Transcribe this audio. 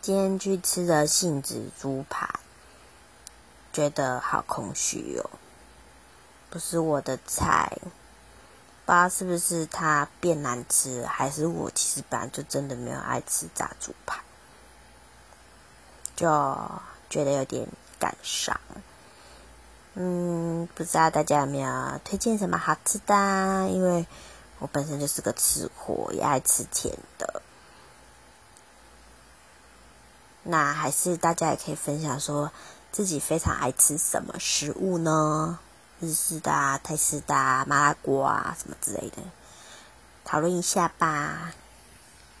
今天去吃的杏子猪排，觉得好空虚哦，不是我的菜。不知道是不是它变难吃，还是我其实本来就真的没有爱吃炸猪排，就觉得有点感伤。嗯，不知道大家有没有推荐什么好吃的？因为我本身就是个吃货，也爱吃甜的。那还是大家也可以分享说自己非常爱吃什么食物呢？日式的啊、泰式的啊、麻辣锅啊，什么之类的，讨论一下吧。